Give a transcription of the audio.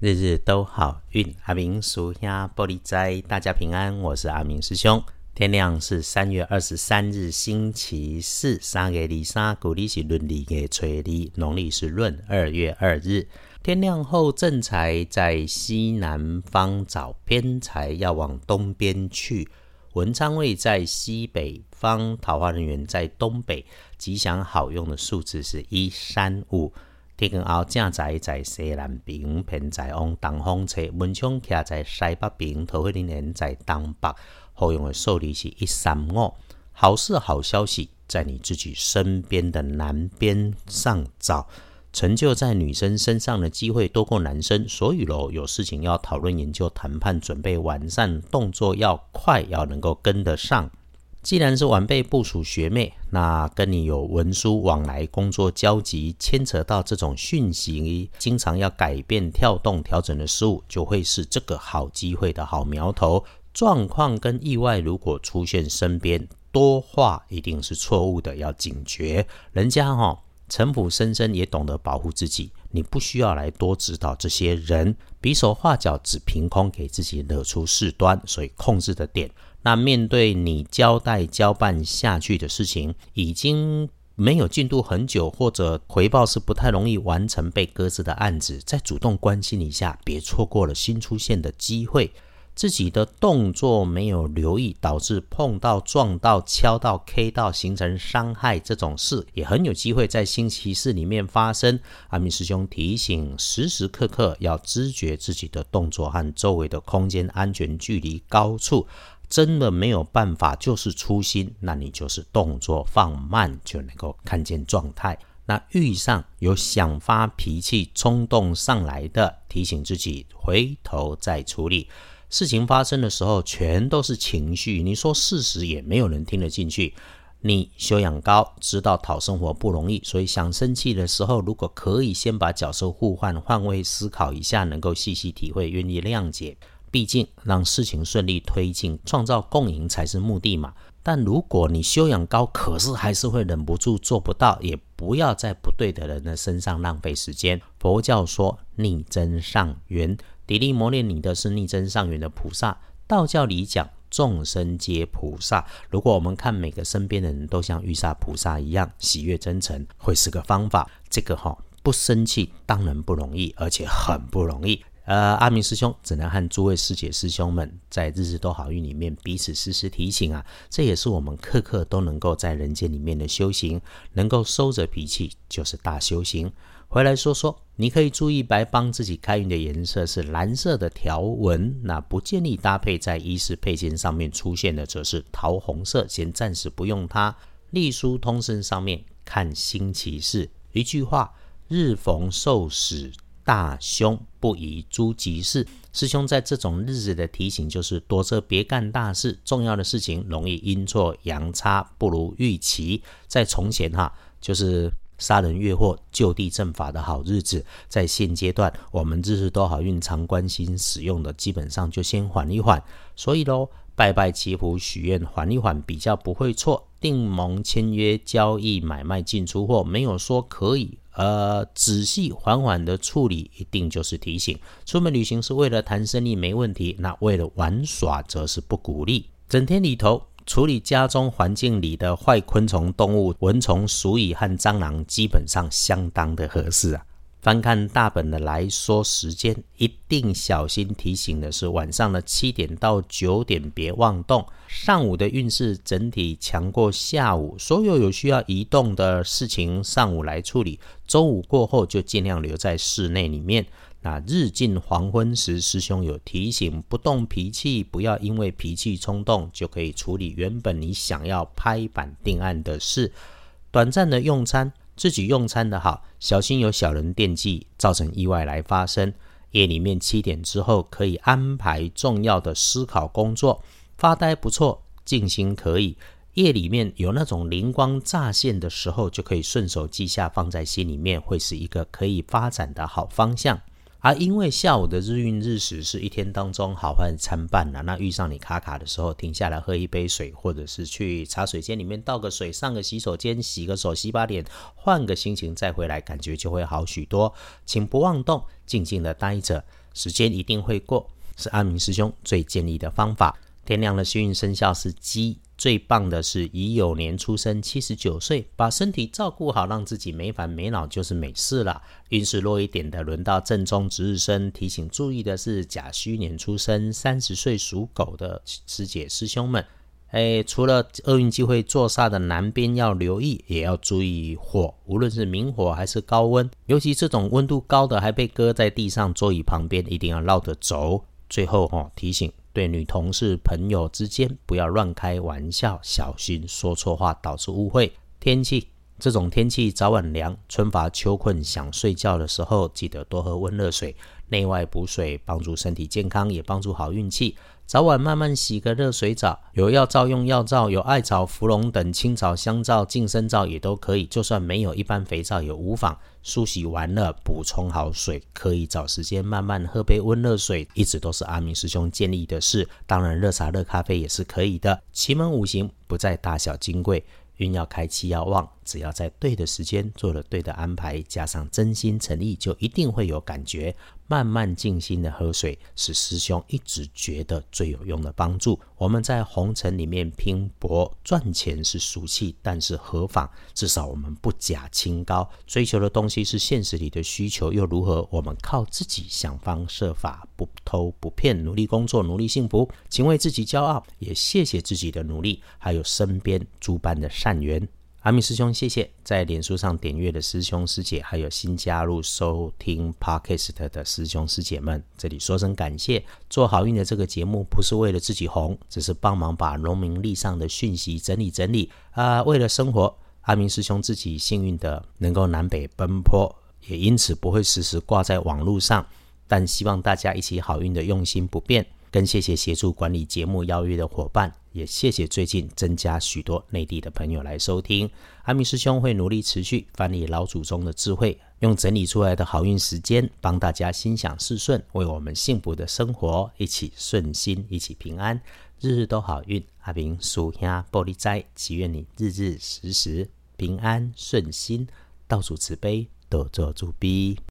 日日都好运，阿明属下玻璃斋，大家平安。我是阿明师兄。天亮是三月二十三日，星期四。三月二三，古历是闰历的吹历，农历是闰二月二日。天亮后，正财在西南方找偏财，要往东边去。文昌位在西北方，桃花人员在东北。吉祥好用的数字是一三五。天光后，正在在西南边，偏在往东方侧。门窗徛在西北边，桃花林人在东北。好用的数字是一三五。好事好消息在你自己身边的南边上找。成就在女生身上的机会多过男生，所以喽，有事情要讨论、研究、谈判，准备完善，动作要快，要能够跟得上。既然是晚辈部署学妹，那跟你有文书往来、工作交集，牵扯到这种讯息，经常要改变、跳动、调整的事物，就会是这个好机会的好苗头。状况跟意外如果出现身边，多话一定是错误的，要警觉。人家哈城府深深，也懂得保护自己，你不需要来多指导这些人，比手画脚只凭空给自己惹出事端，所以控制的点。那面对你交代交办下去的事情，已经没有进度很久，或者回报是不太容易完成被搁置的案子，再主动关心一下，别错过了新出现的机会。自己的动作没有留意，导致碰到、撞到、敲到、K 到，形成伤害这种事，也很有机会在星期四里面发生。阿明师兄提醒，时时刻刻要知觉自己的动作和周围的空间安全距离高处。真的没有办法，就是粗心，那你就是动作放慢，就能够看见状态。那遇上有想发脾气、冲动上来的，提醒自己回头再处理。事情发生的时候，全都是情绪，你说事实也没有人听得进去。你修养高，知道讨生活不容易，所以想生气的时候，如果可以先把角色互换，换位思考一下，能够细细体会，愿意谅解。毕竟，让事情顺利推进，创造共赢才是目的嘛。但如果你修养高，可是还是会忍不住做不到，也不要在不对的人的身上浪费时间。佛教说逆增上缘，砥砺磨练你的是逆增上缘的菩萨。道教里讲众生皆菩萨。如果我们看每个身边的人都像玉萨菩萨一样喜悦真诚，会是个方法。这个哈不生气当然不容易，而且很不容易。呃，阿明师兄只能和诸位师姐师兄们在日日都好运里面彼此时时提醒啊，这也是我们刻刻都能够在人间里面的修行，能够收着脾气就是大修行。回来说说，你可以注意白帮自己开运的颜色是蓝色的条纹，那不建议搭配在衣饰配件上面出现的则是桃红色，先暂时不用它。隶书通身上面看星期四，一句话，日逢受死。大凶不宜诸吉事，师兄在这种日子的提醒就是躲着别干大事，重要的事情容易阴错阳差不如预期。在从前哈，就是杀人越货、就地正法的好日子。在现阶段，我们日日都好运常关心使用的，基本上就先缓一缓。所以喽，拜拜祈福许愿，缓一缓比较不会错。订盟签约交易买卖进出货，没有说可以。呃，仔细缓缓的处理，一定就是提醒。出门旅行是为了谈生意，没问题。那为了玩耍，则是不鼓励。整天里头处理家中环境里的坏昆虫、动物、蚊虫、鼠蚁和蟑螂，基本上相当的合适啊。翻看大本的来说时间，一定小心提醒的是晚上的七点到九点别妄动。上午的运势整体强过下午，所有有需要移动的事情上午来处理，中午过后就尽量留在室内里面。那日近黄昏时，师兄有提醒，不动脾气，不要因为脾气冲动就可以处理原本你想要拍板定案的事。短暂的用餐。自己用餐的好，小心有小人惦记，造成意外来发生。夜里面七点之后可以安排重要的思考工作，发呆不错，静心可以。夜里面有那种灵光乍现的时候，就可以顺手记下，放在心里面，会是一个可以发展的好方向。而因为下午的日运日时是一天当中好坏参半的，那遇上你卡卡的时候，停下来喝一杯水，或者是去茶水间里面倒个水，上个洗手间洗个手、洗把脸，换个心情再回来，感觉就会好许多。请不妄动，静静的待着。时间一定会过，是阿明师兄最建议的方法。天亮的幸运生肖是鸡。最棒的是乙酉年出生，七十九岁，把身体照顾好，让自己没烦没恼就是美事了。运势弱一点的，轮到正中值日生。提醒注意的是甲戌年出生，三十岁属狗的师姐师兄们，哎，除了厄运机会坐煞的南边要留意，也要注意火，无论是明火还是高温，尤其这种温度高的还被搁在地上座椅旁边，一定要绕着走。最后哦，提醒。对女同事、朋友之间不要乱开玩笑，小心说错话导致误会。天气这种天气早晚凉，春乏秋困，想睡觉的时候，记得多喝温热水，内外补水，帮助身体健康，也帮助好运气。早晚慢慢洗个热水澡，有药皂用药皂，有艾草、芙蓉等青草香皂、净身皂也都可以。就算没有一般肥皂也无妨。梳洗完了，补充好水，可以找时间慢慢喝杯温热水，一直都是阿明师兄建议的事。当然，热茶、热咖啡也是可以的。奇门五行不在大小金贵。运要开，气要旺，只要在对的时间做了对的安排，加上真心诚意，就一定会有感觉。慢慢静心的喝水，是师兄一直觉得最有用的帮助。我们在红尘里面拼搏赚钱是俗气，但是何妨？至少我们不假清高，追求的东西是现实里的需求，又如何？我们靠自己想方设法，不偷不骗，努力工作，努力幸福，请为自己骄傲，也谢谢自己的努力，还有身边诸般的善缘。阿明师兄，谢谢在脸书上点阅的师兄师姐，还有新加入收听 Podcast 的师兄师姐们，这里说声感谢。做好运的这个节目不是为了自己红，只是帮忙把农民历上的讯息整理整理啊。为了生活，阿明师兄自己幸运的能够南北奔波，也因此不会时时挂在网络上。但希望大家一起好运的用心不变。更谢谢协助管理节目邀约的伙伴，也谢谢最近增加许多内地的朋友来收听。阿明师兄会努力持续翻译老祖宗的智慧，用整理出来的好运时间，帮大家心想事顺，为我们幸福的生活一起顺心，一起平安，日日都好运。阿明属下玻璃斋，祈愿你日日时时平安顺心，到处慈悲，多做助逼。